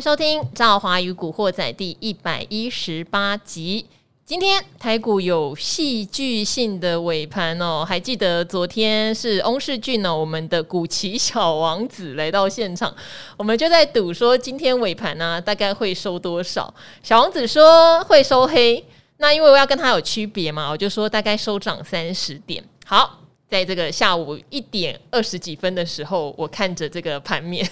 收听《赵华与古惑仔》第一百一十八集。今天台股有戏剧性的尾盘哦，还记得昨天是翁世俊呢，我们的古奇小王子来到现场，我们就在赌说今天尾盘呢、大概会收多少。小王子说会收黑，那因为我要跟他有区别嘛，我就说大概收涨三十点。好。在这个下午一点二十几分的时候，我看着这个盘面，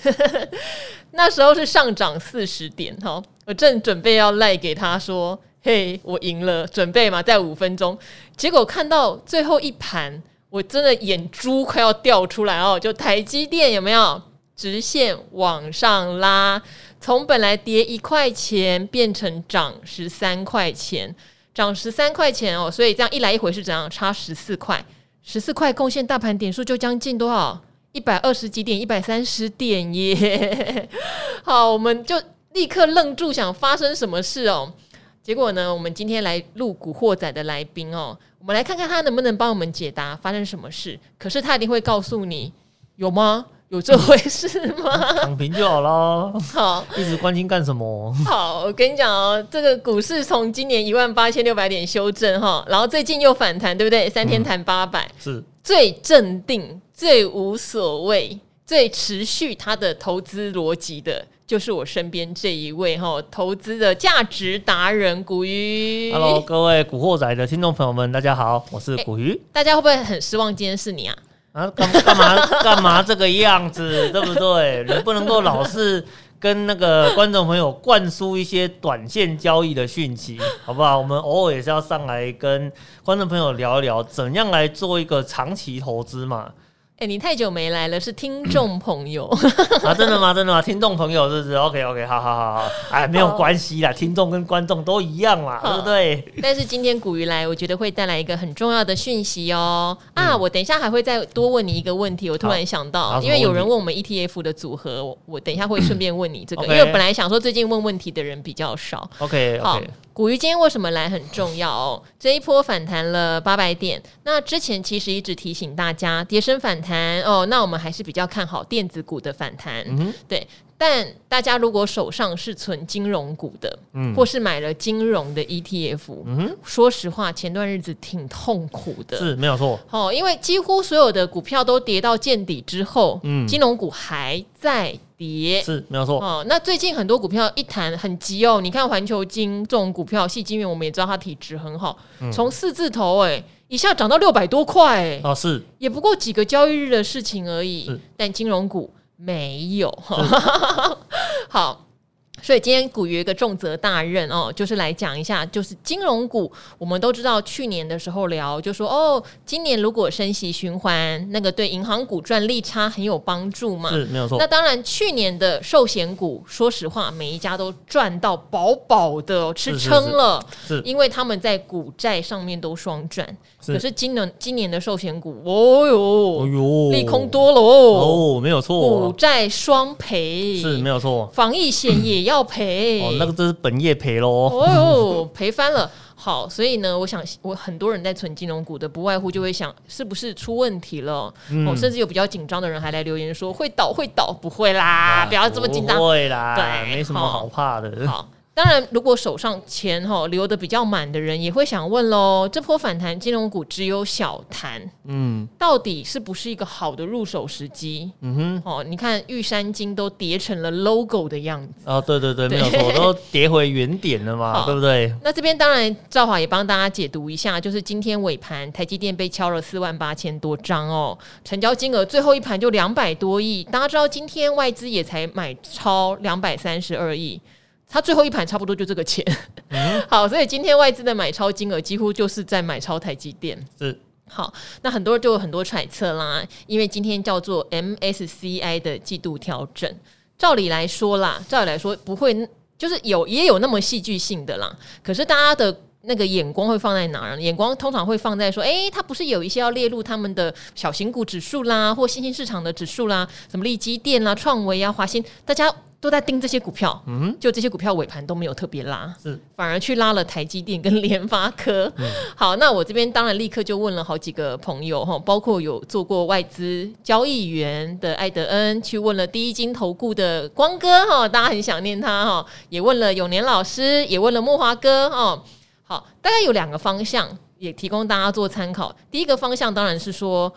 那时候是上涨四十点哈，我正准备要赖给他说：“嘿，我赢了，准备嘛，再五分钟。”结果看到最后一盘，我真的眼珠快要掉出来哦！就台积电有没有直线往上拉，从本来跌一块钱变成涨十三块钱，涨十三块钱哦，所以这样一来一回是怎样？差十四块。十四块贡献大盘点数就将近多少？一百二十几点，一百三十点耶！好，我们就立刻愣住，想发生什么事哦？结果呢，我们今天来录《古惑仔》的来宾哦，我们来看看他能不能帮我们解答发生什么事。可是他一定会告诉你，有吗？有这回事吗？躺平就好了。好，一直关心干什么？好，我跟你讲哦，这个股市从今年一万八千六百点修正哈，然后最近又反弹，对不对？三天弹八百，是最镇定、最无所谓、最持续它的投资逻辑的，就是我身边这一位哈，投资的价值达人古鱼。Hello，各位古惑仔的听众朋友们，大家好，我是古鱼。大家会不会很失望？今天是你啊？啊，干干嘛干嘛这个样子，对不对？你不能够老是跟那个观众朋友灌输一些短线交易的讯息，好不好？我们偶尔也是要上来跟观众朋友聊一聊，怎样来做一个长期投资嘛。哎、欸，你太久没来了，是听 众朋友 啊？真的吗？真的吗？听众朋友是不是？OK OK，好好好好，哎，没有关系啦，听众跟观众都一样嘛，对不对？但是今天古鱼来，我觉得会带来一个很重要的讯息哦。啊，我等一下还会再多问你一个问题。我突然想到，因为有人问我们 ETF 的组合，我我等一下会顺便问你这个，因为本来想说最近问问题的人比较少。OK OK。古鱼今天为什么来很重要哦？这一波反弹了八百点，那之前其实一直提醒大家，跌升反弹哦，那我们还是比较看好电子股的反弹。嗯，对。但大家如果手上是存金融股的，嗯，或是买了金融的 ETF，嗯哼，说实话，前段日子挺痛苦的，是没有错。哦，因为几乎所有的股票都跌到见底之后，嗯，金融股还在。跌是没有错哦。那最近很多股票一谈很急哦。你看环球金这种股票，细金元我们也知道它体质很好，从、嗯、四字头哎一下涨到六百多块哎。啊，是也不过几个交易日的事情而已。但金融股没有。好。所以今天古鱼有一个重责大任哦，就是来讲一下，就是金融股。我们都知道去年的时候聊，就说哦，今年如果升息循环，那个对银行股赚利差很有帮助嘛。是没有错。那当然，去年的寿险股，说实话，每一家都赚到饱饱的，吃撑了。因为他们在股债上面都双赚。可是今年今年的寿险股，哦哟，哎呦，利空多了哦。哦，没有错，股债双赔是没有错。防疫险也要赔哦，那个这是本业赔喽。哦哟，赔翻了。好，所以呢，我想我很多人在存金融股的，不外乎就会想是不是出问题了。嗯、哦，甚至有比较紧张的人还来留言说会倒会倒，不会啦，啊、不要这么紧张，不会啦，对，没什么好怕的。好。好当然，如果手上钱哈留的比较满的人，也会想问喽：这波反弹金融股只有小弹，嗯，到底是不是一个好的入手时机？嗯哼，哦，你看玉山金都跌成了 logo 的样子哦，对对对，对没有错，都跌回原点了嘛，对不对？那这边当然赵华也帮大家解读一下，就是今天尾盘台积电被敲了四万八千多张哦，成交金额最后一盘就两百多亿，大家知道今天外资也才买超两百三十二亿。它最后一盘差不多就这个钱，嗯、好，所以今天外资的买超金额几乎就是在买超台积电。是，好，那很多人就有很多揣测啦，因为今天叫做 MSCI 的季度调整，照理来说啦，照理来说不会，就是有也有那么戏剧性的啦。可是大家的那个眼光会放在哪儿？眼光通常会放在说，哎、欸，它不是有一些要列入他们的小型股指数啦，或新兴市场的指数啦，什么利基电啦、创维啊、华新，大家。都在盯这些股票，嗯，就这些股票尾盘都没有特别拉，是反而去拉了台积电跟联发科。嗯、好，那我这边当然立刻就问了好几个朋友哈，包括有做过外资交易员的艾德恩，去问了第一金投顾的光哥哈，大家很想念他哈，也问了永年老师，也问了莫华哥哈。好，大概有两个方向，也提供大家做参考。第一个方向当然是说。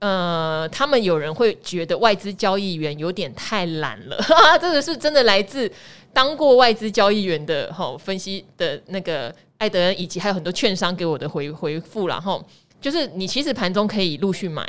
呃，他们有人会觉得外资交易员有点太懒了，哈 哈这个是真的来自当过外资交易员的哈分析的那个艾德恩，以及还有很多券商给我的回回复，然后就是你其实盘中可以陆续买，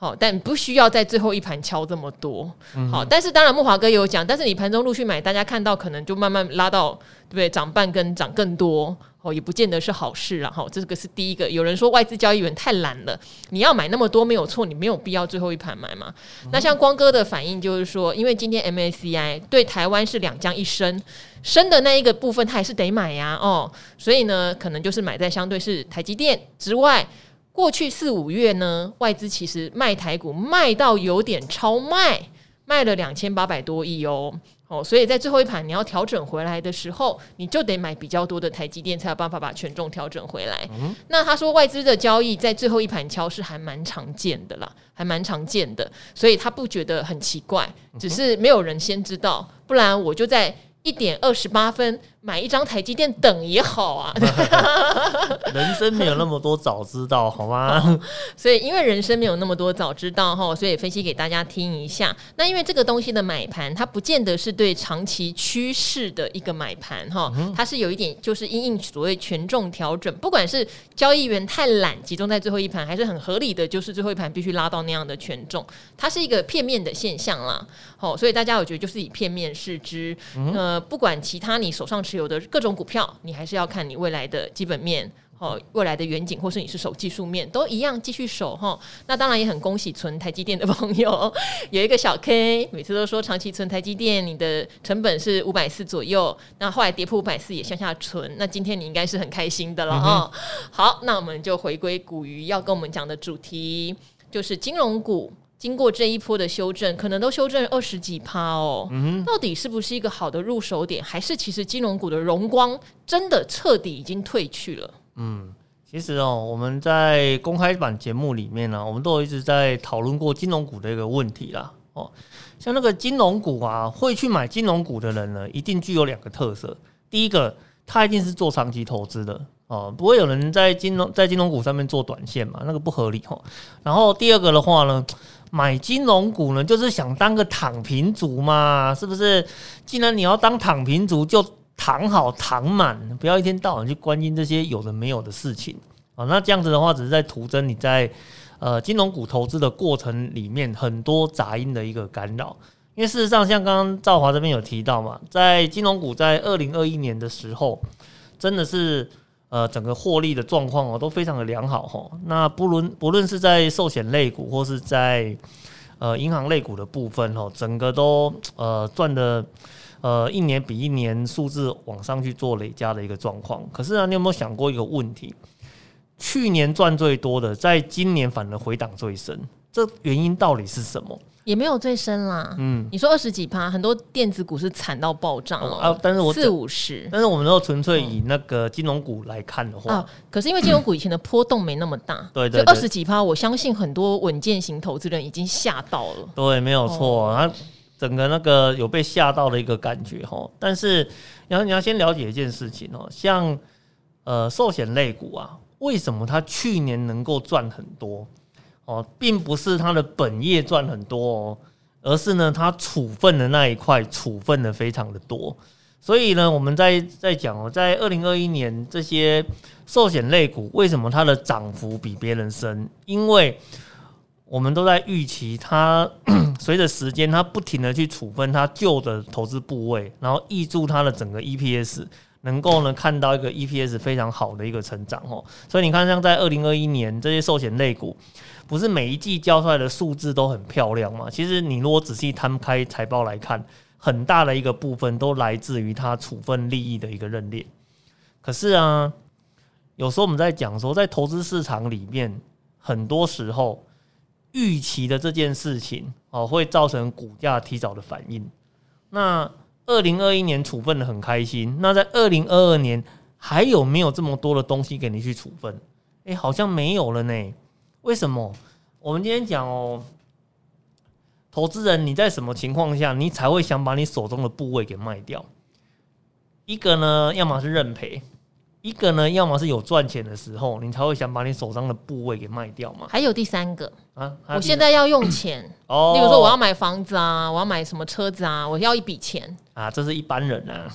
好，但不需要在最后一盘敲这么多，好，但是当然木华哥有讲，但是你盘中陆续买，大家看到可能就慢慢拉到对不对？涨半跟涨更多。哦，也不见得是好事了哈。这个是第一个，有人说外资交易员太懒了，你要买那么多没有错，你没有必要最后一盘买嘛。嗯、那像光哥的反应就是说，因为今天 MACI 对台湾是两降一升，升的那一个部分他还是得买呀哦，所以呢，可能就是买在相对是台积电之外。过去四五月呢，外资其实卖台股卖到有点超卖，卖了两千八百多亿哦。哦，所以在最后一盘你要调整回来的时候，你就得买比较多的台积电，才有办法把权重调整回来。嗯、那他说外资的交易在最后一盘敲是还蛮常见的啦，还蛮常见的，所以他不觉得很奇怪，只是没有人先知道，不然我就在。一点二十八分买一张台积电等也好啊，人生没有那么多早知道好吗？好，所以因为人生没有那么多早知道哈，所以分析给大家听一下。那因为这个东西的买盘，它不见得是对长期趋势的一个买盘哈，它是有一点就是因应所谓权重调整，不管是交易员太懒集中在最后一盘，还是很合理的，就是最后一盘必须拉到那样的权重，它是一个片面的现象啦。好，所以大家我觉得就是以片面视之，嗯。呃，不管其他你手上持有的各种股票，你还是要看你未来的基本面哦，未来的远景，或是你是守技术面，都一样继续守哈。那当然也很恭喜存台积电的朋友，有一个小 K，每次都说长期存台积电，你的成本是五百四左右，那后来跌破五百四也向下存，那今天你应该是很开心的了哈。好，那我们就回归古鱼要跟我们讲的主题，就是金融股。经过这一波的修正，可能都修正二十几趴哦。嗯，到底是不是一个好的入手点，还是其实金融股的荣光真的彻底已经退去了？嗯，其实哦，我们在公开版节目里面呢、啊，我们都一直在讨论过金融股的一个问题啦。哦，像那个金融股啊，会去买金融股的人呢，一定具有两个特色。第一个，他一定是做长期投资的。哦，不会有人在金融在金融股上面做短线嘛？那个不合理哦。然后第二个的话呢，买金融股呢，就是想当个躺平族嘛，是不是？既然你要当躺平族，就躺好躺满，不要一天到晚去关心这些有的没有的事情啊。那这样子的话，只是在徒增你在呃金融股投资的过程里面很多杂音的一个干扰。因为事实上，像刚刚兆华这边有提到嘛，在金融股在二零二一年的时候，真的是。呃，整个获利的状况哦都非常的良好哈。那不论不论是在寿险类股或是在呃银行类股的部分哦，整个都呃赚的呃一年比一年数字往上去做累加的一个状况。可是呢，你有没有想过一个问题？去年赚最多的，在今年反而回档最深，这原因到底是什么？也没有最深啦，嗯，你说二十几趴，很多电子股是惨到爆炸了。啊！但是我四五十，但是我们都纯粹以那个金融股来看的话，啊，可是因为金融股以前的波动没那么大，对对，二十几趴，我相信很多稳健型投资人已经吓到了，对，没有错，啊整个那个有被吓到的一个感觉哈。但是你要你要先了解一件事情哦，像呃寿险类股啊，为什么它去年能够赚很多？哦，并不是他的本业赚很多哦，而是呢，他处分的那一块处分的非常的多。所以呢，我们在在讲哦，在二零二一年这些寿险类股为什么它的涨幅比别人深？因为我们都在预期它 随着时间，它不停的去处分它旧的投资部位，然后挹注它的整个 EPS，能够呢看到一个 EPS 非常好的一个成长哦。所以你看，像在二零二一年这些寿险类股。不是每一季交出来的数字都很漂亮吗？其实你如果仔细摊开财报来看，很大的一个部分都来自于它处分利益的一个认列。可是啊，有时候我们在讲说，在投资市场里面，很多时候预期的这件事情哦，会造成股价提早的反应。那二零二一年处分的很开心，那在二零二二年还有没有这么多的东西给你去处分？哎、好像没有了呢。为什么？我们今天讲哦，投资人你在什么情况下，你才会想把你手中的部位给卖掉？一个呢，要么是认赔。一个呢，要么是有赚钱的时候，你才会想把你手上的部位给卖掉嘛。还有第三个啊，我现在要用钱，哦，例如说我要买房子啊，我要买什么车子啊，我要一笔钱啊，这是一般人啊，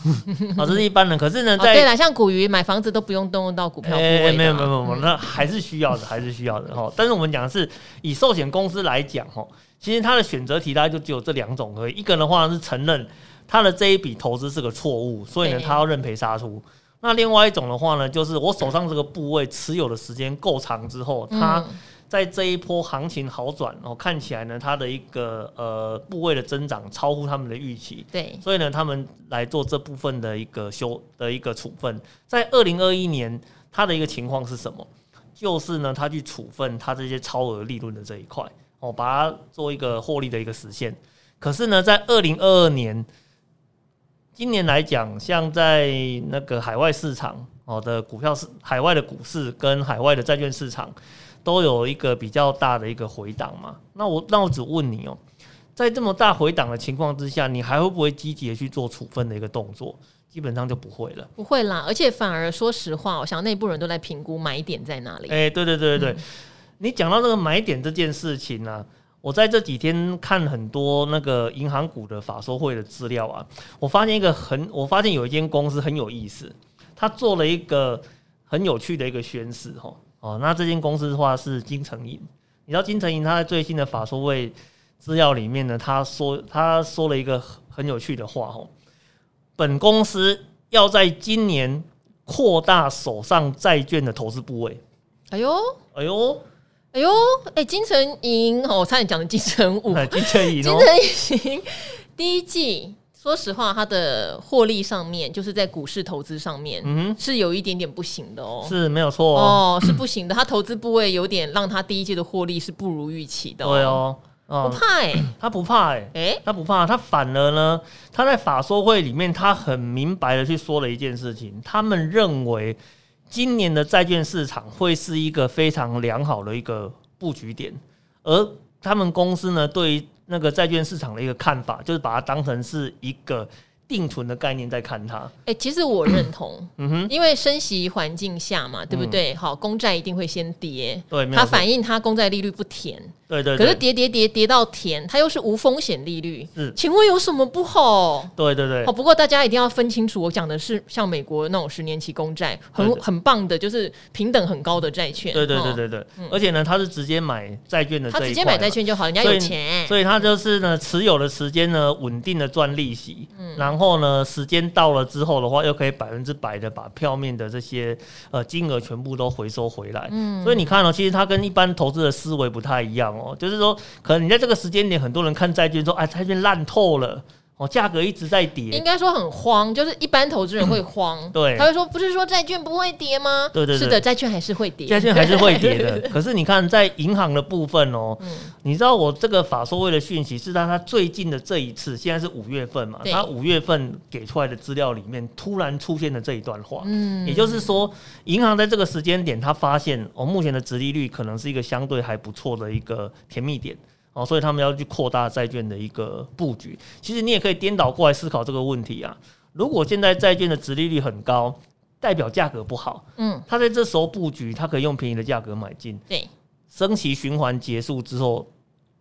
啊，这是一般人。可是呢，在、哦、对了，像古鱼买房子都不用动用到股票部位、啊，没有没有没有，那还是需要的，还是需要的哈。但是我们讲的是以寿险公司来讲哈，其实它的选择题大概就只有这两种而已。一个的话是承认他的这一笔投资是个错误，所以呢，他要认赔杀出。那另外一种的话呢，就是我手上这个部位持有的时间够长之后，它在这一波行情好转，然后看起来呢，它的一个呃部位的增长超乎他们的预期，对，所以呢，他们来做这部分的一个修的一个处分。在二零二一年，它的一个情况是什么？就是呢，他去处分他这些超额利润的这一块，哦，把它做一个获利的一个实现。可是呢，在二零二二年。今年来讲，像在那个海外市场哦的股票市，海外的股市跟海外的债券市场都有一个比较大的一个回档嘛。那我那我只问你哦，在这么大回档的情况之下，你还会不会积极的去做处分的一个动作？基本上就不会了，不会啦。而且反而说实话，我想内部人都在评估买点在哪里。哎，对对对对对，嗯、你讲到这个买点这件事情呢、啊。我在这几天看很多那个银行股的法说会的资料啊，我发现一个很，我发现有一间公司很有意思，他做了一个很有趣的一个宣示哈哦，那这间公司的话是金城银，你知道金城银他在最新的法说会资料里面呢，他说他说了一个很有趣的话哈，本公司要在今年扩大手上债券的投资部位，哎呦，哎呦。哎呦，哎、欸，金城银哦，我差点讲的金城武，金城银，金城银第一季，说实话，它的获利上面，就是在股市投资上面，嗯，是有一点点不行的哦，是没有错哦，哦，是不行的，它投资部位有点让它第一季的获利是不如预期的，对哦，不怕哎、欸，他不怕哎、欸，哎，他不怕，他反而呢，他在法说会里面，他很明白的去说了一件事情，他们认为。今年的债券市场会是一个非常良好的一个布局点，而他们公司呢，对于那个债券市场的一个看法，就是把它当成是一个。定存的概念在看它，哎、欸，其实我认同，嗯哼，因为升息环境下嘛，对不对？嗯、好，公债一定会先跌，对，它反映它公债利率不甜，对，对对。可是跌跌跌跌到田，它又是无风险利率，嗯，请问有什么不好？对对对。哦，不过大家一定要分清楚，我讲的是像美国那种十年期公债，很很棒的，就是平等很高的债券，对对对对对。嗯、而且呢，它是直接买债券的，他直接买债券就好，人家有钱，所以它就是呢，持有的时间呢，稳定的赚利息，嗯，然后呢，时间。时间到了之后的话，又可以百分之百的把票面的这些呃金额全部都回收回来。嗯，所以你看哦，其实它跟一般投资的思维不太一样哦，就是说，可能你在这个时间点，很多人看债券说，哎，债券烂透了。哦，价格一直在跌，应该说很慌，就是一般投资人会慌，对，他会说，不是说债券不会跌吗？对对对，是的，债券还是会跌，债券还是会跌的。可是你看，在银行的部分哦，嗯，你知道我这个法说会的讯息是在他最近的这一次，现在是五月份嘛，他五月份给出来的资料里面突然出现的这一段话，嗯，也就是说，银行在这个时间点，他发现哦，目前的殖利率可能是一个相对还不错的一个甜蜜点。哦，所以他们要去扩大债券的一个布局。其实你也可以颠倒过来思考这个问题啊。如果现在债券的殖利率很高，代表价格不好。嗯，他在这时候布局，他可以用便宜的价格买进。对，升息循环结束之后，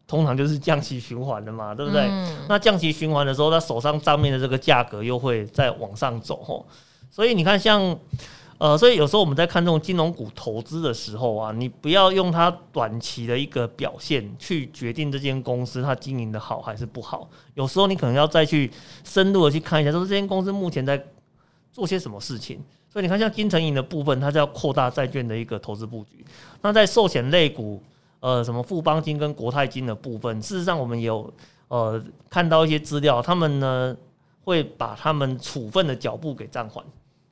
通常就是降息循环的嘛，对不对？嗯，那降息循环的时候，他手上账面的这个价格又会再往上走。吼，所以你看，像。呃，所以有时候我们在看这种金融股投资的时候啊，你不要用它短期的一个表现去决定这间公司它经营的好还是不好。有时候你可能要再去深入的去看一下，说这间公司目前在做些什么事情。所以你看，像金城银的部分，它是要扩大债券的一个投资布局。那在寿险类股，呃，什么富邦金跟国泰金的部分，事实上我们有呃看到一些资料，他们呢会把他们处分的脚步给暂缓。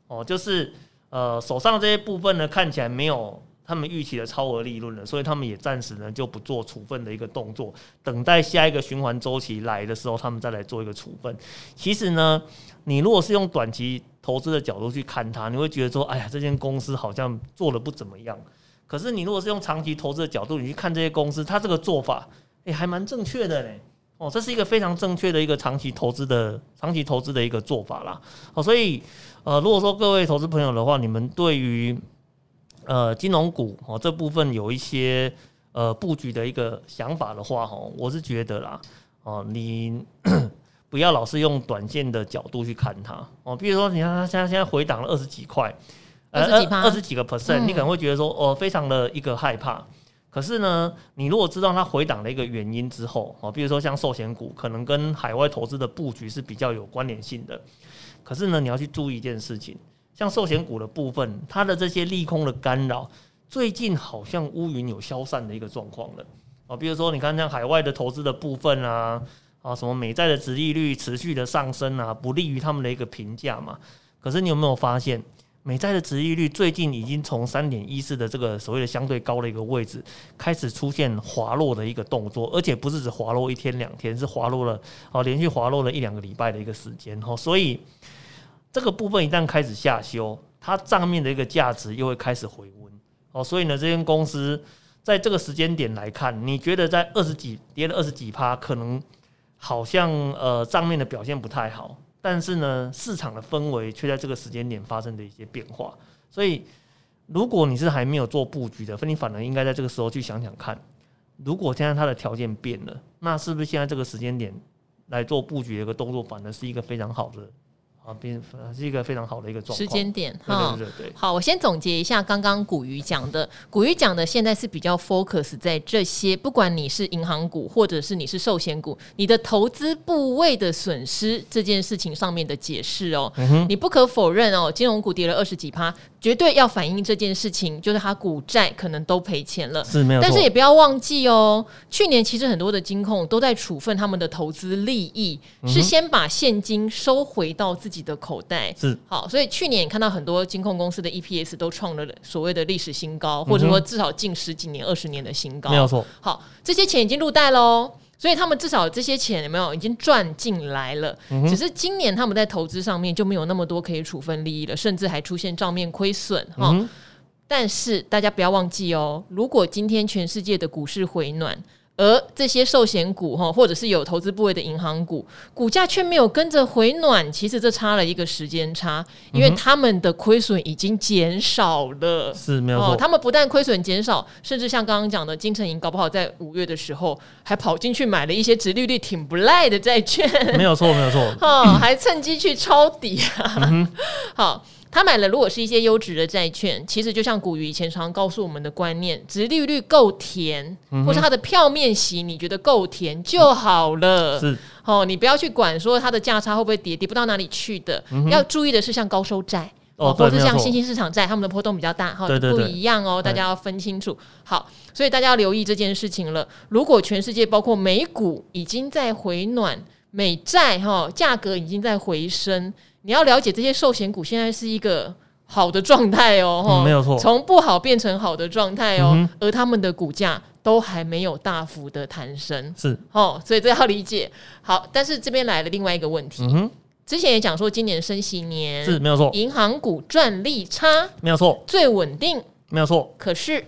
哦，就是。呃，手上这些部分呢，看起来没有他们预期的超额利润了，所以他们也暂时呢就不做处分的一个动作，等待下一个循环周期来的时候，他们再来做一个处分。其实呢，你如果是用短期投资的角度去看它，你会觉得说，哎呀，这间公司好像做得不怎么样。可是你如果是用长期投资的角度，你去看这些公司，它这个做法，哎，还蛮正确的嘞。哦，这是一个非常正确的一个长期投资的长期投资的一个做法啦。哦，所以呃，如果说各位投资朋友的话，你们对于呃金融股哦这部分有一些呃布局的一个想法的话，哈，我是觉得啦，哦，你 不要老是用短线的角度去看它哦。比如说，你看它现在现在回档了二十几块，二十几，二十几个 percent，你可能会觉得说，哦，非常的一个害怕。可是呢，你如果知道它回档的一个原因之后，啊，比如说像寿险股，可能跟海外投资的布局是比较有关联性的。可是呢，你要去注意一件事情，像寿险股的部分，它的这些利空的干扰，最近好像乌云有消散的一个状况了。啊，比如说你看像海外的投资的部分啊，啊，什么美债的殖利率持续的上升啊，不利于他们的一个评价嘛。可是你有没有发现？美债的殖利率最近已经从三点一四的这个所谓的相对高的一个位置，开始出现滑落的一个动作，而且不是只滑落一天两天，是滑落了哦，连续滑落了一两个礼拜的一个时间哦，所以这个部分一旦开始下修，它账面的一个价值又会开始回温哦，所以呢，这间公司在这个时间点来看，你觉得在二十几跌了二十几趴，可能好像呃账面的表现不太好。但是呢，市场的氛围却在这个时间点发生的一些变化，所以如果你是还没有做布局的，你反而应该在这个时候去想想看，如果现在它的条件变了，那是不是现在这个时间点来做布局的一个动作，反而是一个非常好的。啊，变是一个非常好的一个状况。时间点哈，对对对，对。好，我先总结一下刚刚古鱼讲的。古鱼讲的现在是比较 focus 在这些，不管你是银行股或者是你是寿险股，你的投资部位的损失这件事情上面的解释哦。嗯。你不可否认哦，金融股跌了二十几趴，绝对要反映这件事情，就是它股债可能都赔钱了。是没有。但是也不要忘记哦，去年其实很多的金控都在处分他们的投资利益，是先把现金收回到自己。自己的口袋是好，所以去年看到很多金控公司的 EPS 都创了所谓的历史新高，或者说至少近十几年、二十年的新高。没有错。好，这些钱已经入袋喽，所以他们至少这些钱有没有已经赚进来了？只是今年他们在投资上面就没有那么多可以处分利益了，甚至还出现账面亏损哈。但是大家不要忘记哦，如果今天全世界的股市回暖。而这些寿险股哈，或者是有投资部位的银行股，股价却没有跟着回暖，其实这差了一个时间差，因为他们的亏损已经减少了，是没有错。他们不但亏损减少，甚至像刚刚讲的金城银，搞不好在五月的时候还跑进去买了一些殖利率挺不赖的债券，没有错，没有错，哈，还趁机去抄底啊，嗯、好。他买了，如果是一些优质的债券，其实就像古鱼以前常告诉我们的观念，殖利率够甜，嗯、或是它的票面息你觉得够甜就好了。是哦，你不要去管说它的价差会不会跌，跌不到哪里去的。嗯、要注意的是，像高收债哦，或是像新兴市场债，他们的波动比较大，哈，不一样哦，大家要分清楚。好，所以大家要留意这件事情了。如果全世界包括美股已经在回暖，美债哈价格已经在回升。你要了解这些寿险股现在是一个好的状态哦，嗯、没有错，从不好变成好的状态哦，嗯、而他们的股价都还没有大幅的弹升，是。哦，所以这要理解。好，但是这边来了另外一个问题，嗯、之前也讲说今年升息年是没有错，银行股赚利差没有错，最稳定。没有错，可是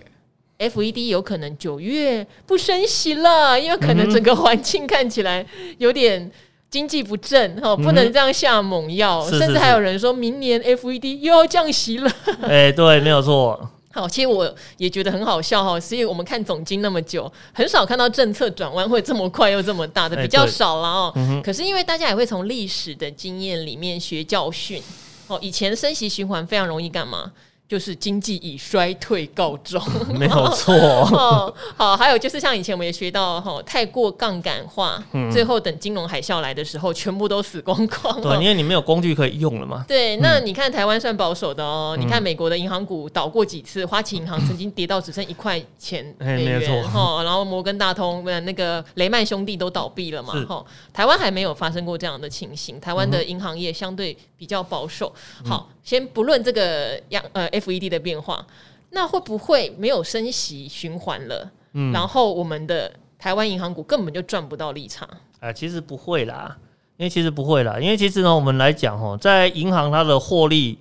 FED 有可能九月不升息了，因为可能整个环境看起来有点。经济不振哈，不能这样下猛药，嗯、甚至还有人说明年 FED 又要降息了。哎，对，没有错。好，其实我也觉得很好笑哈，所以我们看总经那么久，很少看到政策转弯会这么快又这么大的，比较少了哦。嗯、可是因为大家也会从历史的经验里面学教训哦，以前升息循环非常容易干嘛？就是经济以衰退告终，没有错、哦。好，还有就是像以前我们也学到哈，太过杠杆化，嗯、最后等金融海啸来的时候，全部都死光光。对，因为你没有工具可以用了嘛。对，那你看台湾算保守的哦。嗯、你看美国的银行股倒过几次，花旗银行曾经跌到只剩一块钱美元哈，然后摩根大通那个雷曼兄弟都倒闭了嘛哈。台湾还没有发生过这样的情形，台湾的银行业相对比较保守。好。先不论这个央呃 FED 的变化，那会不会没有升息循环了？嗯，然后我们的台湾银行股根本就赚不到利差。啊，其实不会啦，因为其实不会啦，因为其实呢，我们来讲哦，在银行它的获利，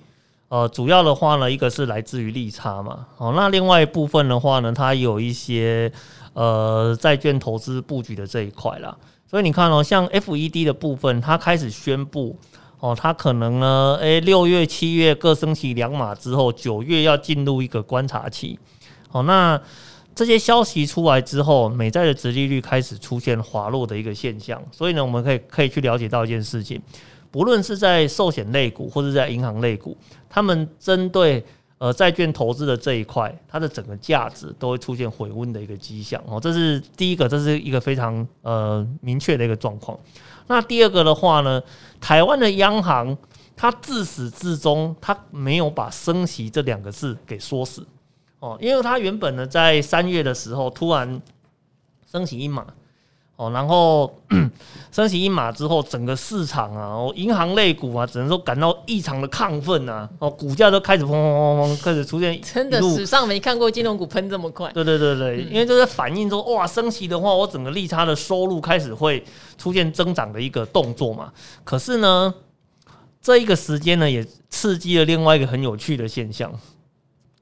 呃，主要的话呢，一个是来自于利差嘛，哦，那另外一部分的话呢，它有一些呃债券投资布局的这一块啦，所以你看哦，像 FED 的部分，它开始宣布哦，它可能呢，诶，六月、七月各升息两码之后，九月要进入一个观察期，哦，那。这些消息出来之后，美债的殖利率开始出现滑落的一个现象，所以呢，我们可以可以去了解到一件事情，不论是在寿险类股或者在银行类股，他们针对呃债券投资的这一块，它的整个价值都会出现回温的一个迹象哦，这是第一个，这是一个非常呃明确的一个状况。那第二个的话呢，台湾的央行它自始至终它没有把升息这两个字给说死。哦，因为它原本呢，在三月的时候突然升息一码，哦，然后 升息一码之后，整个市场啊，哦，银行类股啊，只能说感到异常的亢奋啊，哦，股价都开始砰砰砰砰开始出现，真的史上没看过金融股喷这么快。对对对对，因为这是反映说，哇，升息的话，我整个利差的收入开始会出现增长的一个动作嘛。可是呢，这一个时间呢，也刺激了另外一个很有趣的现象，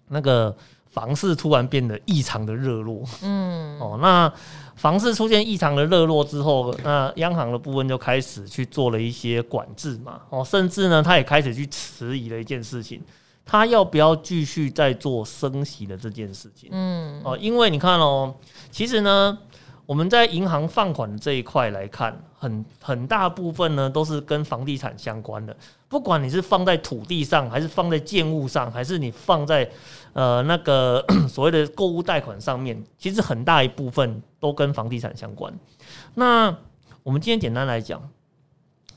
那个。房市突然变得异常的热络，嗯，哦，那房市出现异常的热络之后，那央行的部分就开始去做了一些管制嘛，哦，甚至呢，他也开始去迟疑了一件事情，他要不要继续再做升息的这件事情，嗯，哦，因为你看哦，其实呢，我们在银行放款的这一块来看，很很大部分呢都是跟房地产相关的，不管你是放在土地上，还是放在建物上，还是你放在。呃，那个 所谓的购物贷款上面，其实很大一部分都跟房地产相关。那我们今天简单来讲，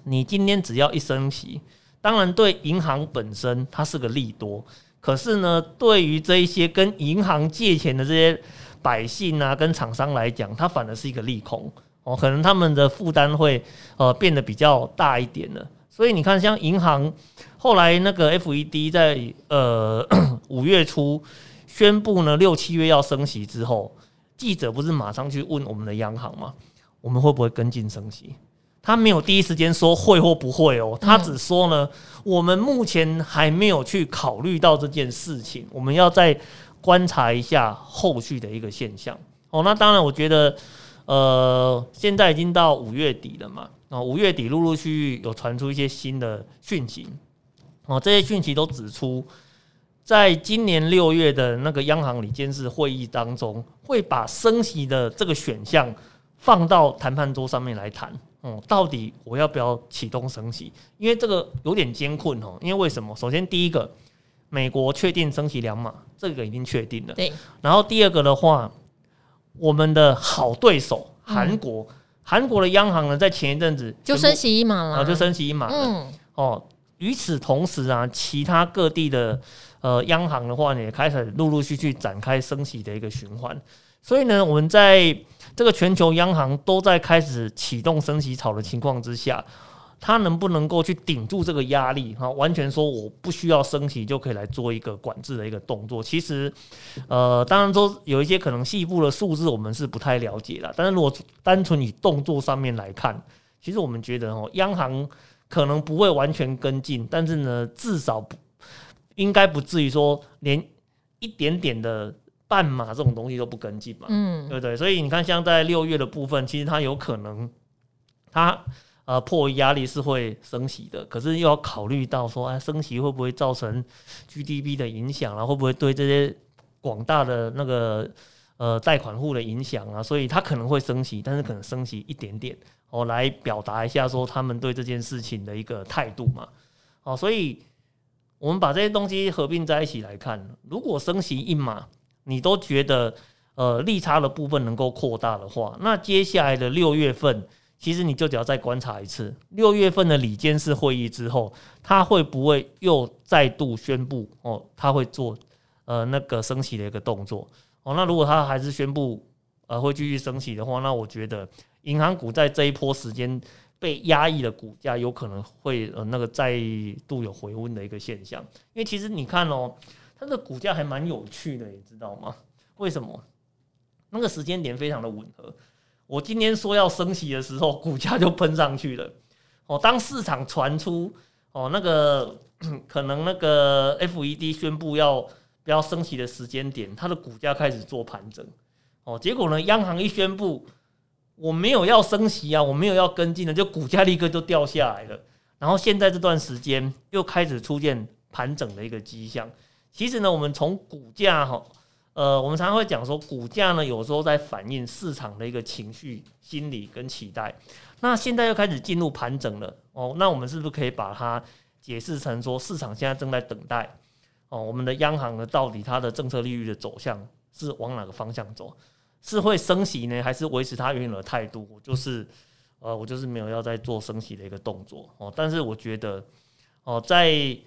你今天只要一升息，当然对银行本身它是个利多，可是呢，对于这一些跟银行借钱的这些百姓啊，跟厂商来讲，它反而是一个利空哦，可能他们的负担会呃变得比较大一点了。所以你看，像银行后来那个 FED 在呃 五月初宣布呢，六七月要升息之后，记者不是马上去问我们的央行吗？我们会不会跟进升息？他没有第一时间说会或不会哦，他只说呢，我们目前还没有去考虑到这件事情，我们要再观察一下后续的一个现象。哦，那当然，我觉得呃，现在已经到五月底了嘛。哦，五月底陆陆续续有传出一些新的讯息，哦，这些讯息都指出，在今年六月的那个央行理监事会议当中，会把升息的这个选项放到谈判桌上面来谈。哦，到底我要不要启动升息？因为这个有点艰困哦。因为为什么？首先第一个，美国确定升息两码，这个已经确定了。对。然后第二个的话，我们的好对手韩国。嗯韩国的央行呢，在前一阵子就升息一码了，啊，就升息一码了。嗯，哦，与此同时啊，其他各地的呃央行的话呢，也开始陆陆续续展开升息的一个循环。所以呢，我们在这个全球央行都在开始启动升息潮的情况之下。它能不能够去顶住这个压力？哈，完全说我不需要升息就可以来做一个管制的一个动作。其实，呃，当然说有一些可能细部的数字我们是不太了解了。但是如果单纯以动作上面来看，其实我们觉得哦，央行可能不会完全跟进，但是呢，至少不应该不至于说连一点点的半码这种东西都不跟进嘛。嗯，对不对？所以你看，像在六月的部分，其实它有可能它。呃，迫于压力是会升息的，可是又要考虑到说，哎，升息会不会造成 GDP 的影响啊？会不会对这些广大的那个呃贷款户的影响啊？所以他可能会升息，但是可能升息一点点，哦，来表达一下说他们对这件事情的一个态度嘛。哦，所以我们把这些东西合并在一起来看，如果升息一码，你都觉得呃利差的部分能够扩大的话，那接下来的六月份。其实你就只要再观察一次，六月份的里监事会议之后，他会不会又再度宣布哦，他会做呃那个升息的一个动作哦。那如果他还是宣布呃会继续升息的话，那我觉得银行股在这一波时间被压抑的股价有可能会呃那个再度有回温的一个现象。因为其实你看哦，它的股价还蛮有趣的，你知道吗？为什么？那个时间点非常的吻合。我今天说要升息的时候，股价就喷上去了。哦，当市场传出哦那个 可能那个 FED 宣布要不要升息的时间点，它的股价开始做盘整。哦，结果呢，央行一宣布我没有要升息啊，我没有要跟进的，就股价立刻就掉下来了。然后现在这段时间又开始出现盘整的一个迹象。其实呢，我们从股价哈。呃，我们常常会讲说，股价呢有时候在反映市场的一个情绪、心理跟期待。那现在又开始进入盘整了哦，那我们是不是可以把它解释成说，市场现在正在等待哦，我们的央行呢到底它的政策利率的走向是往哪个方向走？是会升息呢，还是维持它原有的态度？我就是呃，我就是没有要再做升息的一个动作哦。但是我觉得哦，在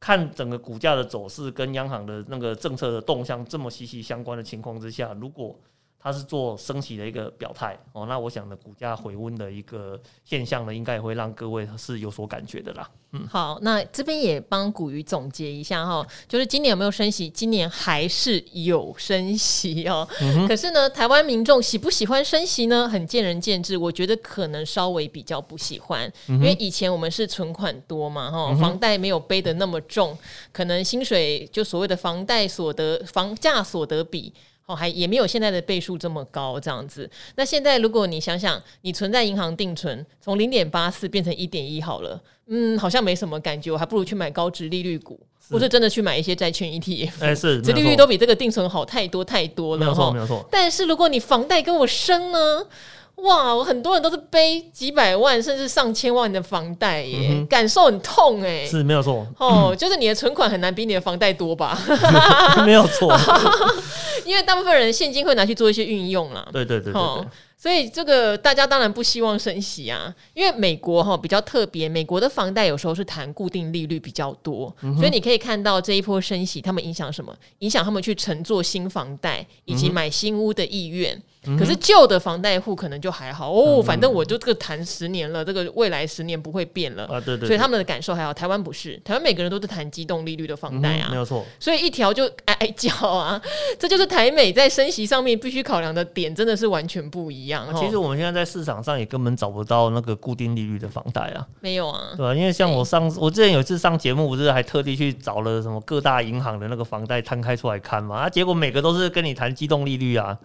看整个股价的走势跟央行的那个政策的动向这么息息相关的情况之下，如果它是做升息的一个表态哦，那我想呢，股价回温的一个现象呢，应该也会让各位是有所感觉的啦。嗯，好，那这边也帮古鱼总结一下哈，就是今年有没有升息？今年还是有升息哦。嗯、可是呢，台湾民众喜不喜欢升息呢？很见仁见智。我觉得可能稍微比较不喜欢，嗯、因为以前我们是存款多嘛哈，房贷没有背的那么重，可能薪水就所谓的房贷所得、房价所得比。哦，还也没有现在的倍数这么高，这样子。那现在如果你想想，你存在银行定存从零点八四变成一点一好了，嗯，好像没什么感觉，我还不如去买高值利率股，或是真的去买一些债券 ETF，哎，是，这利率都比这个定存好太多太多了，没有错，没有错。但是如果你房贷跟我升呢？哇，我很多人都是背几百万甚至上千万的房贷耶，嗯、感受很痛哎，是没有错哦，就是你的存款很难比你的房贷多吧？没有错，因为大部分人现金会拿去做一些运用啦。对对对对，所以这个大家当然不希望升息啊，因为美国哈比较特别，美国的房贷有时候是谈固定利率比较多，嗯、所以你可以看到这一波升息，他们影响什么？影响他们去乘坐新房贷以及买新屋的意愿。嗯、可是旧的房贷户可能就还好哦，反正我就这个谈十年了，这个未来十年不会变了啊。对对，所以他们的感受还好，台湾不是，台湾每个人都是谈机动利率的房贷啊，没有错。所以一条就哀哀叫啊，这就是台美在升息上面必须考量的点，真的是完全不一样。其实我们现在在市场上也根本找不到那个固定利率的房贷啊，没有啊，对吧？因为像我上我之前有一次上节目，不是还特地去找了什么各大银行的那个房贷摊开出来看嘛，啊，结果每个都是跟你谈机动利率啊。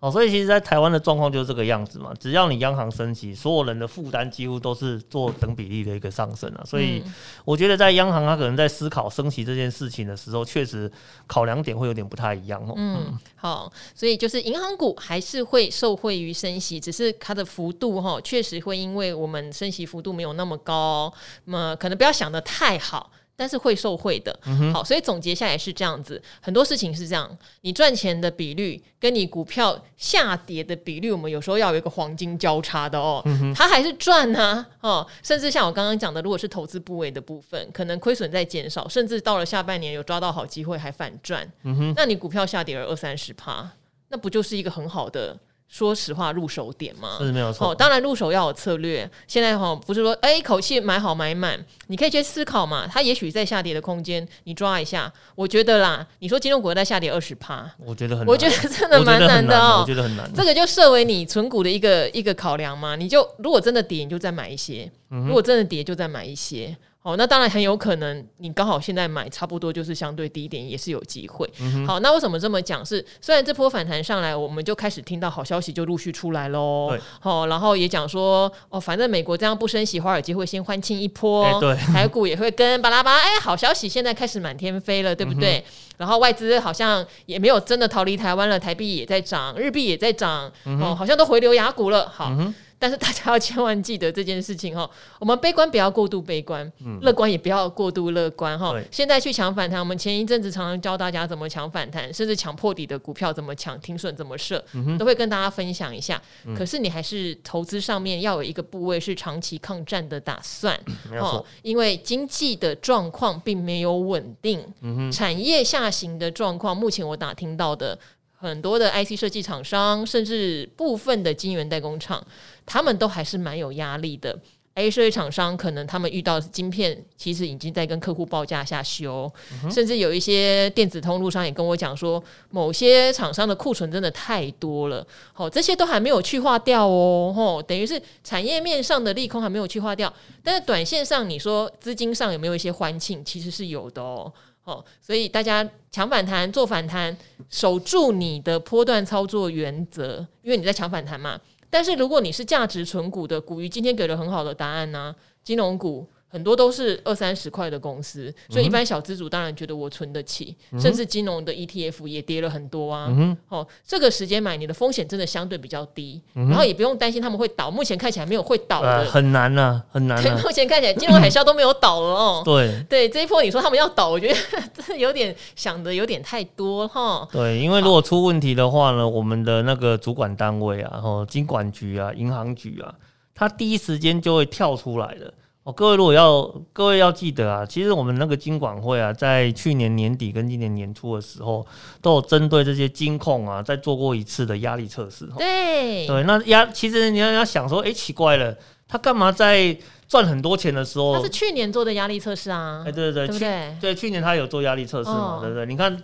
哦，所以其实，在台湾的状况就是这个样子嘛。只要你央行升息，所有人的负担几乎都是做等比例的一个上升啊。所以，我觉得在央行它可能在思考升息这件事情的时候，确实考量点会有点不太一样哦。嗯，好，所以就是银行股还是会受惠于升息，只是它的幅度哈，确实会因为我们升息幅度没有那么高，那么可能不要想的太好。但是会受贿的，嗯、好，所以总结下来是这样子，很多事情是这样，你赚钱的比率跟你股票下跌的比率，我们有时候要有一个黄金交叉的哦，嗯、它还是赚啊，哦，甚至像我刚刚讲的，如果是投资部位的部分，可能亏损在减少，甚至到了下半年有抓到好机会还反赚，嗯，那你股票下跌了二三十趴，那不就是一个很好的？说实话，入手点嘛，是没有错。哦，当然入手要有策略。现在哈，不是说哎，一口气买好买满，你可以去思考嘛。它也许在下跌的空间，你抓一下。我觉得啦，你说金融股在下跌二十趴，我觉得很难，我觉得真的蛮难的哦。我觉得很难。这个就设为你存股的一个一个考量嘛。你就如果真的跌，你就再买一些；如果真的跌，就再买一些。好，那当然很有可能，你刚好现在买差不多就是相对低点，也是有机会。嗯、好，那为什么这么讲？是虽然这波反弹上来，我们就开始听到好消息就陆续出来喽。好，然后也讲说，哦，反正美国这样不升息，华尔街会先欢庆一波，欸、对，台股也会跟巴拉巴拉。哎，好消息现在开始满天飞了，对不对？嗯、然后外资好像也没有真的逃离台湾了，台币也在涨，日币也在涨，嗯，哦，好像都回流雅股了。好。嗯但是大家要千万记得这件事情哈，我们悲观不要过度悲观，乐观也不要过度乐观哈。现在去抢反弹，我们前一阵子常常教大家怎么抢反弹，甚至抢破底的股票怎么抢，停损怎么设，都会跟大家分享一下。可是你还是投资上面要有一个部位是长期抗战的打算，哦。因为经济的状况并没有稳定，产业下行的状况，目前我打听到的。很多的 IC 设计厂商，甚至部分的晶圆代工厂，他们都还是蛮有压力的。A 设计厂商可能他们遇到的晶片，其实已经在跟客户报价下修，嗯、甚至有一些电子通路商也跟我讲说，某些厂商的库存真的太多了，好、哦，这些都还没有去化掉哦，吼、哦，等于是产业面上的利空还没有去化掉，但是短线上你说资金上有没有一些欢庆，其实是有的哦，哦，所以大家抢反弹做反弹，守住你的波段操作原则，因为你在抢反弹嘛。但是如果你是价值存股的，股鱼今天给了很好的答案呢、金融股。很多都是二三十块的公司，所以一般小资主当然觉得我存得起，嗯、甚至金融的 ETF 也跌了很多啊。哦，这个时间买你的风险真的相对比较低，嗯、然后也不用担心他们会倒。目前看起来没有会倒的，呃、很难呐、啊，很难、啊。目前看起来金融海啸都没有倒了哦。对对，这一波你说他们要倒，我觉得 真的有点想的有点太多哈。对，因为如果出问题的话呢，我们的那个主管单位啊，哦，金管局啊，银行局啊，他第一时间就会跳出来的。哦，各位如果要各位要记得啊，其实我们那个金管会啊，在去年年底跟今年年初的时候，都有针对这些金控啊，在做过一次的压力测试。对对，那压其实你要要想说，哎、欸，奇怪了，他干嘛在赚很多钱的时候？他是去年做的压力测试啊。哎，对对对，对不对？对，去年他有做压力测试嘛，哦、对不对？你看。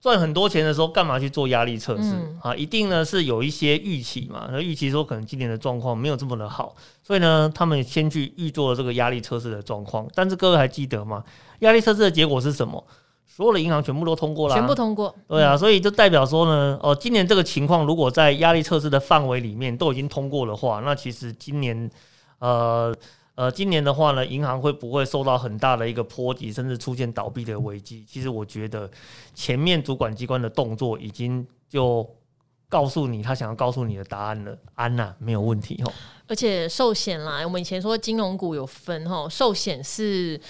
赚很多钱的时候，干嘛去做压力测试、嗯、啊？一定呢是有一些预期嘛。那预期说可能今年的状况没有这么的好，所以呢，他们先去预做了这个压力测试的状况。但是各位还记得吗？压力测试的结果是什么？所有的银行全部都通过了，全部通过。对啊，所以就代表说呢，哦，今年这个情况如果在压力测试的范围里面都已经通过的话，那其实今年呃。呃，今年的话呢，银行会不会受到很大的一个波及，甚至出现倒闭的危机？其实我觉得前面主管机关的动作已经就告诉你他想要告诉你的答案了，安呐、没有问题哦。而且寿险啦，我们以前说金融股有分吼，寿险是。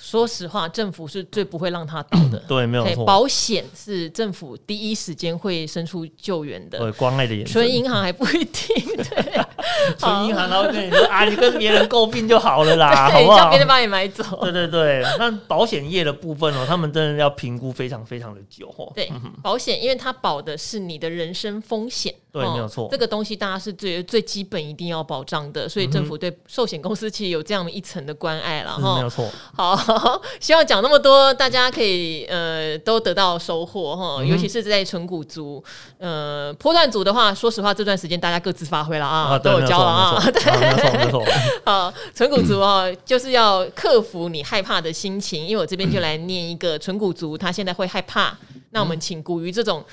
说实话，政府是最不会让他倒的。对，没有错。保险是政府第一时间会伸出救援的。对，关爱的眼神。存银行还不一定。对，存银行然后跟你说啊，你跟别人诟病就好了啦，好不好？叫别人把你买走。对对对，那保险业的部分哦，他们真的要评估非常非常的久哦。对，保险因为它保的是你的人身风险。对，没有错。这个东西大家是最最基本一定要保障的，所以政府对寿险公司其实有这样一层的关爱了哈。没有错。好。希望讲那么多，大家可以呃都得到收获哈，嗯、尤其是在纯股族，呃，波段族的话，说实话，这段时间大家各自发挥了啊，啊都有教了啊，对，没错没错。好，纯股族哦，就是要克服你害怕的心情，因为我这边就来念一个纯股族，他现在会害怕，那我们请古鱼这种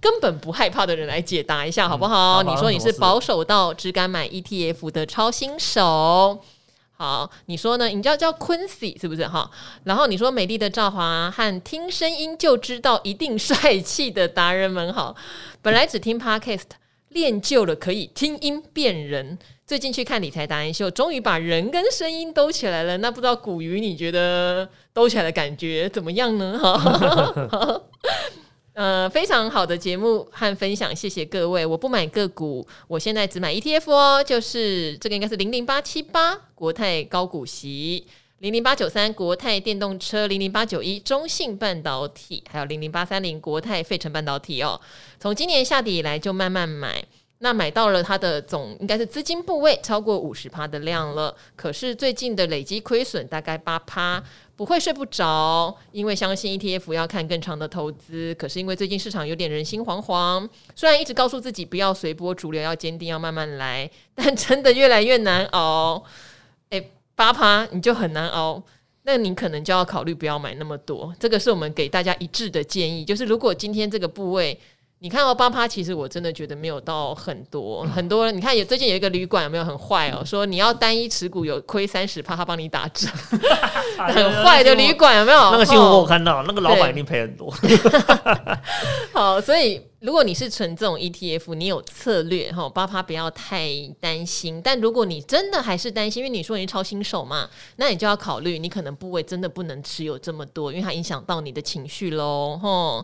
根本不害怕的人来解答一下好不好？嗯、你说你是保守到只敢买 ETF 的超新手。好，你说呢？你叫叫 Quincy 是不是哈？然后你说美丽的赵华和听声音就知道一定帅气的达人们好。本来只听 Podcast 练就了可以听音辨人，最近去看理财达人秀，终于把人跟声音兜起来了。那不知道古鱼你觉得兜起来的感觉怎么样呢？哈。呃，非常好的节目和分享，谢谢各位。我不买个股，我现在只买 ETF 哦，就是这个应该是零零八七八国泰高股息，零零八九三国泰电动车，零零八九一中信半导体，还有零零八三零国泰费城半导体哦。从今年夏底以来就慢慢买，那买到了它的总应该是资金部位超过五十趴的量了，可是最近的累积亏损大概八趴。不会睡不着，因为相信 ETF 要看更长的投资。可是因为最近市场有点人心惶惶，虽然一直告诉自己不要随波逐流，要坚定，要慢慢来，但真的越来越难熬。诶，八趴你就很难熬，那你可能就要考虑不要买那么多。这个是我们给大家一致的建议，就是如果今天这个部位。你看到八趴，其实我真的觉得没有到很多，很多人你看有最近有一个旅馆有没有很坏哦？说你要单一持股有亏三十趴，他帮你打折，很坏的旅馆有没有？那个新闻我看到，那个老板一定赔很多。好，所以。如果你是存这种 ETF，你有策略哈，八趴不要太担心。但如果你真的还是担心，因为你说你是超新手嘛，那你就要考虑，你可能部位真的不能持有这么多，因为它影响到你的情绪喽，吼。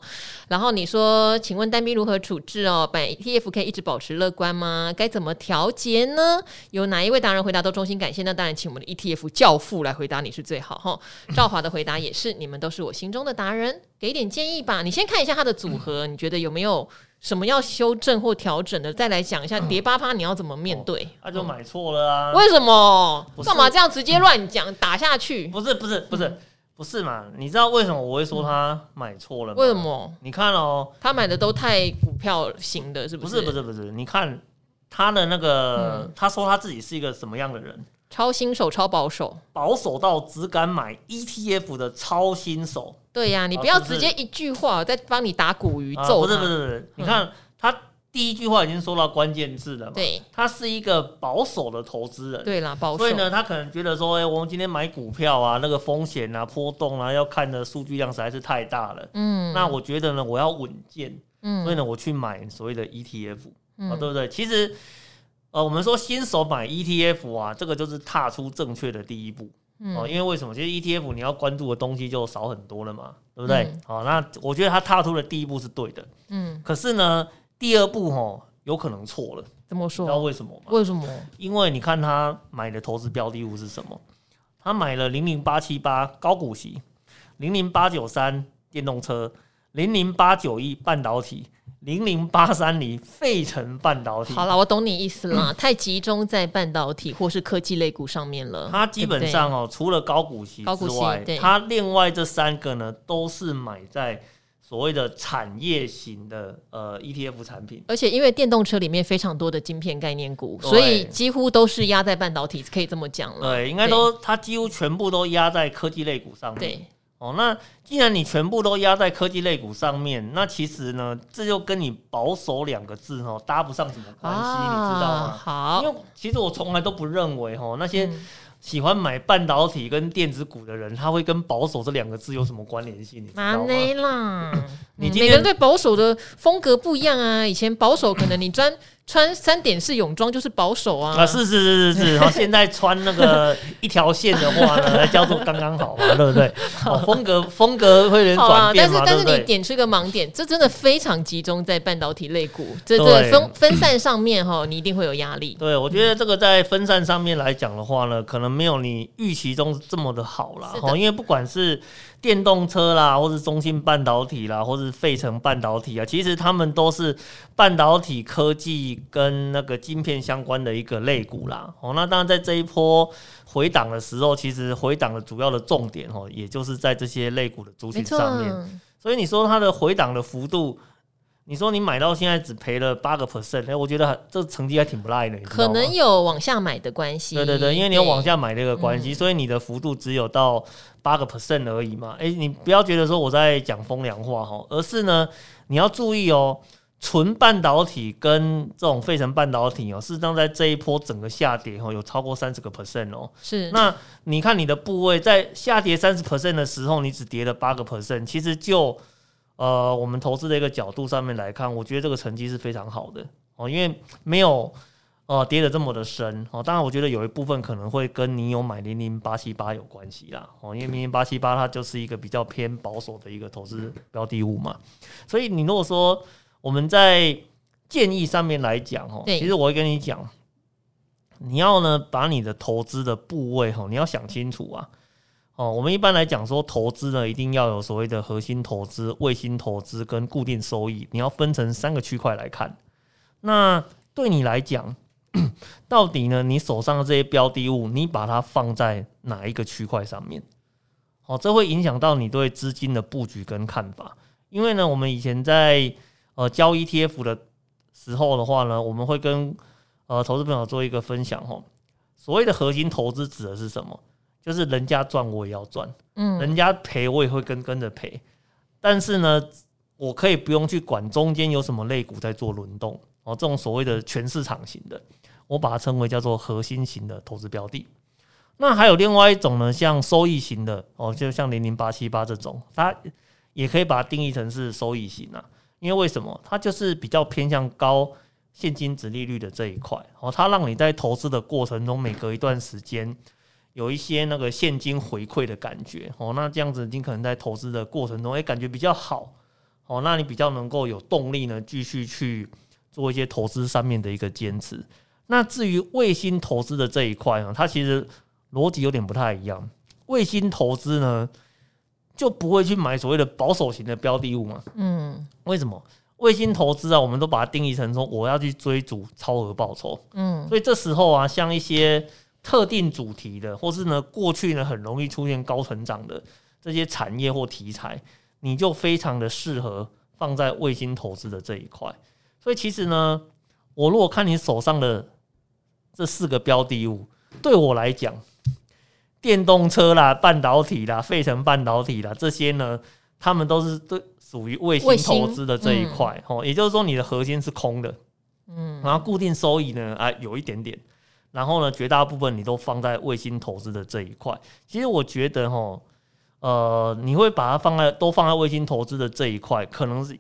然后你说，请问单兵如何处置哦？买 ETF 可以一直保持乐观吗？该怎么调节呢？有哪一位达人回答都衷心感谢？那当然，请我们的 ETF 教父来回答你是最好哈。赵华的回答也是，你们都是我心中的达人。给点建议吧，你先看一下它的组合，你觉得有没有什么要修正或调整的，再来讲一下叠八趴你要怎么面对？那、哦啊、就买错了啊！为什么？干嘛这样直接乱讲打下去？不是不是不是、嗯、不是嘛？你知道为什么我会说他买错了吗？为什么？你看哦，他买的都太股票型的，是不是？不是不是不是，你看他的那个，嗯、他说他自己是一个什么样的人？超新手，超保守，保守到只敢买 ETF 的超新手。对呀、啊，你不要直接一句话在帮你打鼓鱼揍、啊。不是不是不是，你看、嗯、他第一句话已经说到关键字了嘛。对，他是一个保守的投资人。对啦，保守。所以呢，他可能觉得说，哎、欸，我们今天买股票啊，那个风险啊、波动啊，要看的数据量实在是太大了。嗯。那我觉得呢，我要稳健。嗯。所以呢，我去买所谓的 ETF。嗯。啊，对不对？其实。呃，我们说新手买 ETF 啊，这个就是踏出正确的第一步哦。因为为什么？其实 ETF 你要关注的东西就少很多了嘛，对不对？好、那我觉得他踏出的第一步是对的。嗯。可是呢，第二步哦，有可能错了。怎么说？知道为什么吗？为什么？因为你看他买的投资标的物是什么？他买了零零八七八高股息，零零八九三电动车，零零八九一半导体。零零八三零费城半导体，好了，我懂你意思了，太集中在半导体或是科技类股上面了。它基本上哦，除了高股息之外，它另外这三个呢，都是买在所谓的产业型的呃 ETF 产品。而且因为电动车里面非常多的晶片概念股，所以几乎都是压在半导体，可以这么讲了。对，应该都它几乎全部都压在科技类股上面。对。哦，那既然你全部都压在科技类股上面，那其实呢，这就跟你保守两个字哈搭不上什么关系，啊、你知道吗？好，因为其实我从来都不认为哈那些。嗯喜欢买半导体跟电子股的人，他会跟保守这两个字有什么关联性？你知道吗？啦，你每个人对保守的风格不一样啊。以前保守可能你穿穿三点式泳装就是保守啊。啊，是是是是是。然后 现在穿那个一条线的话呢，叫做刚刚好嘛，对不对？哦，风格风格会有点转变嘛，但是但是你点出一个盲点，这真的非常集中在半导体类股，这这分分散上面哈，你一定会有压力。对，我觉得这个在分散上面来讲的话呢，可能。没有你预期中这么的好啦，因为不管是电动车啦，或是中芯半导体啦，或是费城半导体啊，其实他们都是半导体科技跟那个晶片相关的一个类股啦。哦，那当然在这一波回档的时候，其实回档的主要的重点哦，也就是在这些类股的族群上面。所以你说它的回档的幅度。你说你买到现在只赔了八个 percent，哎，我觉得这成绩还挺不赖的。可能有往下买的关系。对对对，因为你有往下买的一个关系，所以你的幅度只有到八个 percent 而已嘛。哎，你不要觉得说我在讲风凉话哈，而是呢，你要注意哦，纯半导体跟这种费城半导体哦，事实上在这一波整个下跌哦，有超过三十个 percent 哦。是。那你看你的部位在下跌三十 percent 的时候，你只跌了八个 percent，其实就。呃，我们投资的一个角度上面来看，我觉得这个成绩是非常好的哦，因为没有呃跌得这么的深哦。当然，我觉得有一部分可能会跟你有买零零八七八有关系啦哦，因为零零八七八它就是一个比较偏保守的一个投资标的物嘛。所以你如果说我们在建议上面来讲哦，其实我会跟你讲，你要呢把你的投资的部位哈，你要想清楚啊。哦，我们一般来讲说投资呢，一定要有所谓的核心投资、卫星投资跟固定收益，你要分成三个区块来看。那对你来讲，到底呢，你手上的这些标的物，你把它放在哪一个区块上面？哦，这会影响到你对资金的布局跟看法。因为呢，我们以前在呃交 ETF 的时候的话呢，我们会跟呃投资朋友做一个分享。哦，所谓的核心投资指的是什么？就是人家赚我也要赚，嗯，人家赔我也会跟跟着赔，但是呢，我可以不用去管中间有什么类股在做轮动哦，这种所谓的全市场型的，我把它称为叫做核心型的投资标的。那还有另外一种呢，像收益型的哦，就像零零八七八这种，它也可以把它定义成是收益型啊，因为为什么？它就是比较偏向高现金殖利率的这一块哦，它让你在投资的过程中，每隔一段时间。有一些那个现金回馈的感觉哦，那这样子你可能在投资的过程中，哎，感觉比较好哦，那你比较能够有动力呢，继续去做一些投资上面的一个坚持。那至于卫星投资的这一块呢，它其实逻辑有点不太一样。卫星投资呢，就不会去买所谓的保守型的标的物嘛？嗯，为什么？卫星投资啊，我们都把它定义成说我要去追逐超额报酬。嗯，所以这时候啊，像一些特定主题的，或是呢过去呢很容易出现高成长的这些产业或题材，你就非常的适合放在卫星投资的这一块。所以其实呢，我如果看你手上的这四个标的物，对我来讲，电动车啦、半导体啦、费城半导体啦这些呢，他们都是对属于卫星投资的这一块哦。也就是说，你的核心是空的，嗯，然后固定收益呢啊有一点点，然后呢绝大部分你都放在卫星投资的这一块。其实我觉得哈，呃，你会把它放在都放在卫星投资的这一块，可能是。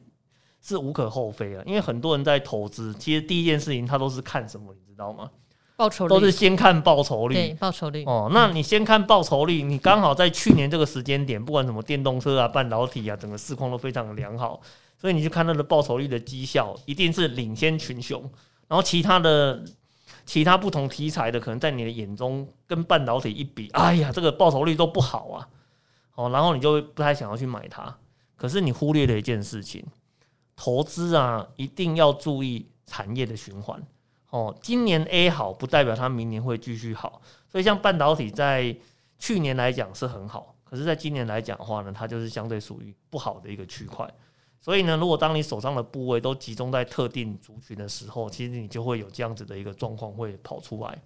是无可厚非啊，因为很多人在投资，其实第一件事情他都是看什么，你知道吗？报酬率都是先看报酬率，对，报酬率哦。那你先看报酬率，你刚好在去年这个时间点，不管什么电动车啊、半导体啊，整个市况都非常的良好，所以你就看它的报酬率的绩效，一定是领先群雄。然后其他的其他不同题材的，可能在你的眼中跟半导体一比，哎呀，这个报酬率都不好啊。哦，然后你就会不太想要去买它。可是你忽略了一件事情。投资啊，一定要注意产业的循环哦。今年 A 好，不代表它明年会继续好。所以，像半导体在去年来讲是很好，可是在今年来讲的话呢，它就是相对属于不好的一个区块。所以呢，如果当你手上的部位都集中在特定族群的时候，其实你就会有这样子的一个状况会跑出来。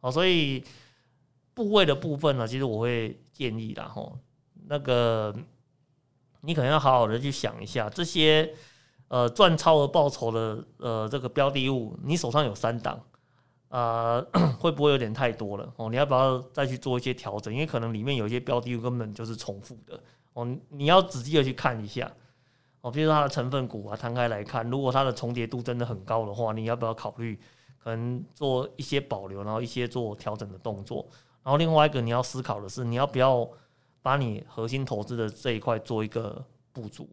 哦，所以部位的部分呢，其实我会建议啦，吼，那个你可能要好好的去想一下这些。呃，赚超额报酬的呃这个标的物，你手上有三档，啊、会不会有点太多了哦？你要不要再去做一些调整？因为可能里面有一些标的物根本就是重复的哦，你要仔细的去看一下哦。比如说它的成分股啊，摊开来看，如果它的重叠度真的很高的话，你要不要考虑可能做一些保留，然后一些做调整的动作？然后另外一个你要思考的是，你要不要把你核心投资的这一块做一个补足？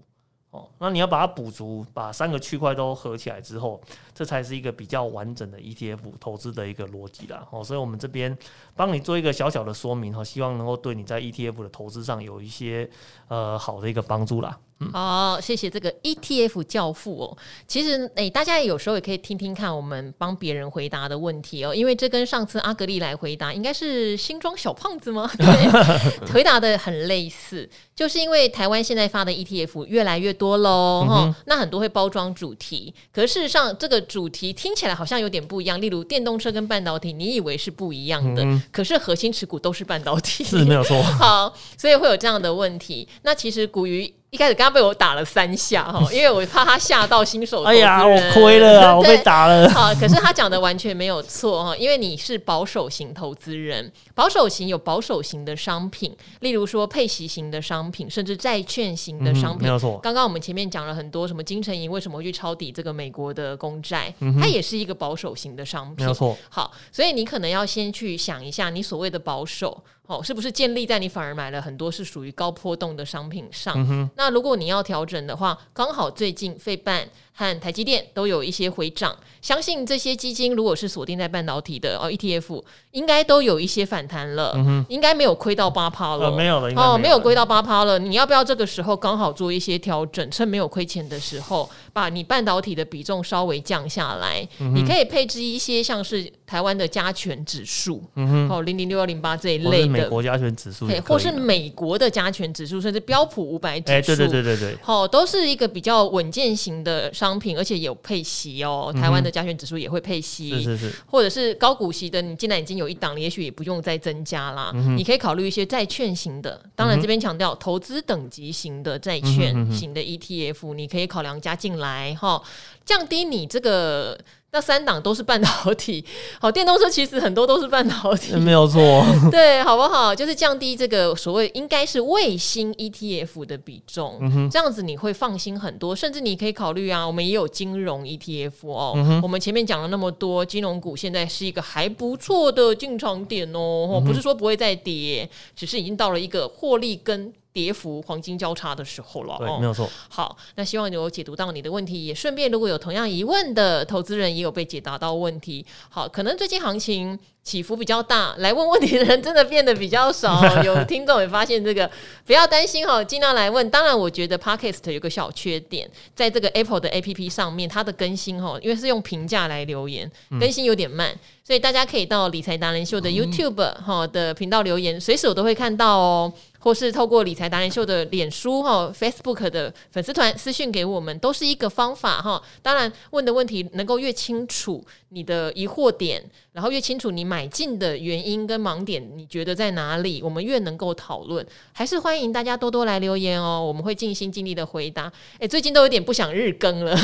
哦，那你要把它补足，把三个区块都合起来之后，这才是一个比较完整的 ETF 投资的一个逻辑啦。哦，所以我们这边帮你做一个小小的说明哈，希望能够对你在 ETF 的投资上有一些呃好的一个帮助啦。好，谢谢这个 ETF 教父哦。其实，哎，大家有时候也可以听听看我们帮别人回答的问题哦，因为这跟上次阿格丽来回答，应该是新装小胖子吗？对，回答的很类似，就是因为台湾现在发的 ETF 越来越多喽，哈、嗯，那很多会包装主题，可是事实上这个主题听起来好像有点不一样。例如电动车跟半导体，你以为是不一样的，嗯、可是核心持股都是半导体，是没有错。好，所以会有这样的问题。那其实古鱼。一开始刚刚被我打了三下哈，因为我怕他吓到新手。哎呀，我亏了啊，我被打了。好，可是他讲的完全没有错哈，因为你是保守型投资人，保守型有保守型的商品，例如说配息型的商品，甚至债券型的商品。嗯、没有错。刚刚我们前面讲了很多，什么金城银为什么会去抄底这个美国的公债，嗯、它也是一个保守型的商品。没有错。好，所以你可能要先去想一下，你所谓的保守。哦，是不是建立在你反而买了很多是属于高波动的商品上？嗯、那如果你要调整的话，刚好最近费半和台积电都有一些回涨，相信这些基金如果是锁定在半导体的哦 ETF，应该都有一些反弹了，应该没有亏到八趴了，呃，没有了，哦，没有亏到八趴了。你要不要这个时候刚好做一些调整，趁没有亏钱的时候，把你半导体的比重稍微降下来？嗯、你可以配置一些像是台湾的加权指数，嗯、哼哦，零零六幺零八这一类的。美国加权指数，或是美国的加权指数，甚至标普五百指数，欸，对对对对对，好，都是一个比较稳健型的商品，而且有配息哦。台湾的加权指数也会配息，嗯、是是是，或者是高股息的，你既然已经有一档，也许也不用再增加啦。嗯、你可以考虑一些债券型的，当然这边强调投资等级型的债券型的 ETF，、嗯、你可以考量加进来哈，降低你这个。那三档都是半导体，好，电动车其实很多都是半导体，没有错，对，好不好？就是降低这个所谓应该是卫星 ETF 的比重，嗯、这样子你会放心很多，甚至你可以考虑啊，我们也有金融 ETF 哦，嗯、我们前面讲了那么多金融股，现在是一个还不错的进场点哦，嗯、不是说不会再跌，只是已经到了一个获利跟跌幅黄金交叉的时候了。对，没有错。好，那希望有解读到你的问题，也顺便如果有同样疑问的投资人，也有被解答到问题。好，可能最近行情起伏比较大，来问问题的人真的变得比较少。有听众也发现这个，不要担心哈，尽量来问。当然，我觉得 Podcast 有个小缺点，在这个 Apple 的 APP 上面，它的更新哈，因为是用评价来留言，更新有点慢，嗯、所以大家可以到理财达人秀的 YouTube 哈的频道留言，随时我都会看到哦。或是透过理财达人秀的脸书哈、Facebook 的粉丝团私讯给我们，都是一个方法哈。当然，问的问题能够越清楚你的疑惑点，然后越清楚你买进的原因跟盲点，你觉得在哪里，我们越能够讨论。还是欢迎大家多多来留言哦，我们会尽心尽力的回答。诶，最近都有点不想日更了，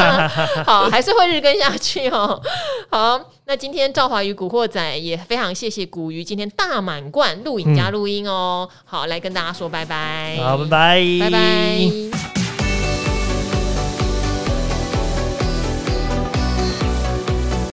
好，还是会日更下去哦。好，那今天赵华与古惑仔也非常谢谢古鱼今天大满贯录影加录音哦。好，来跟大家说拜拜。好，拜拜，拜拜。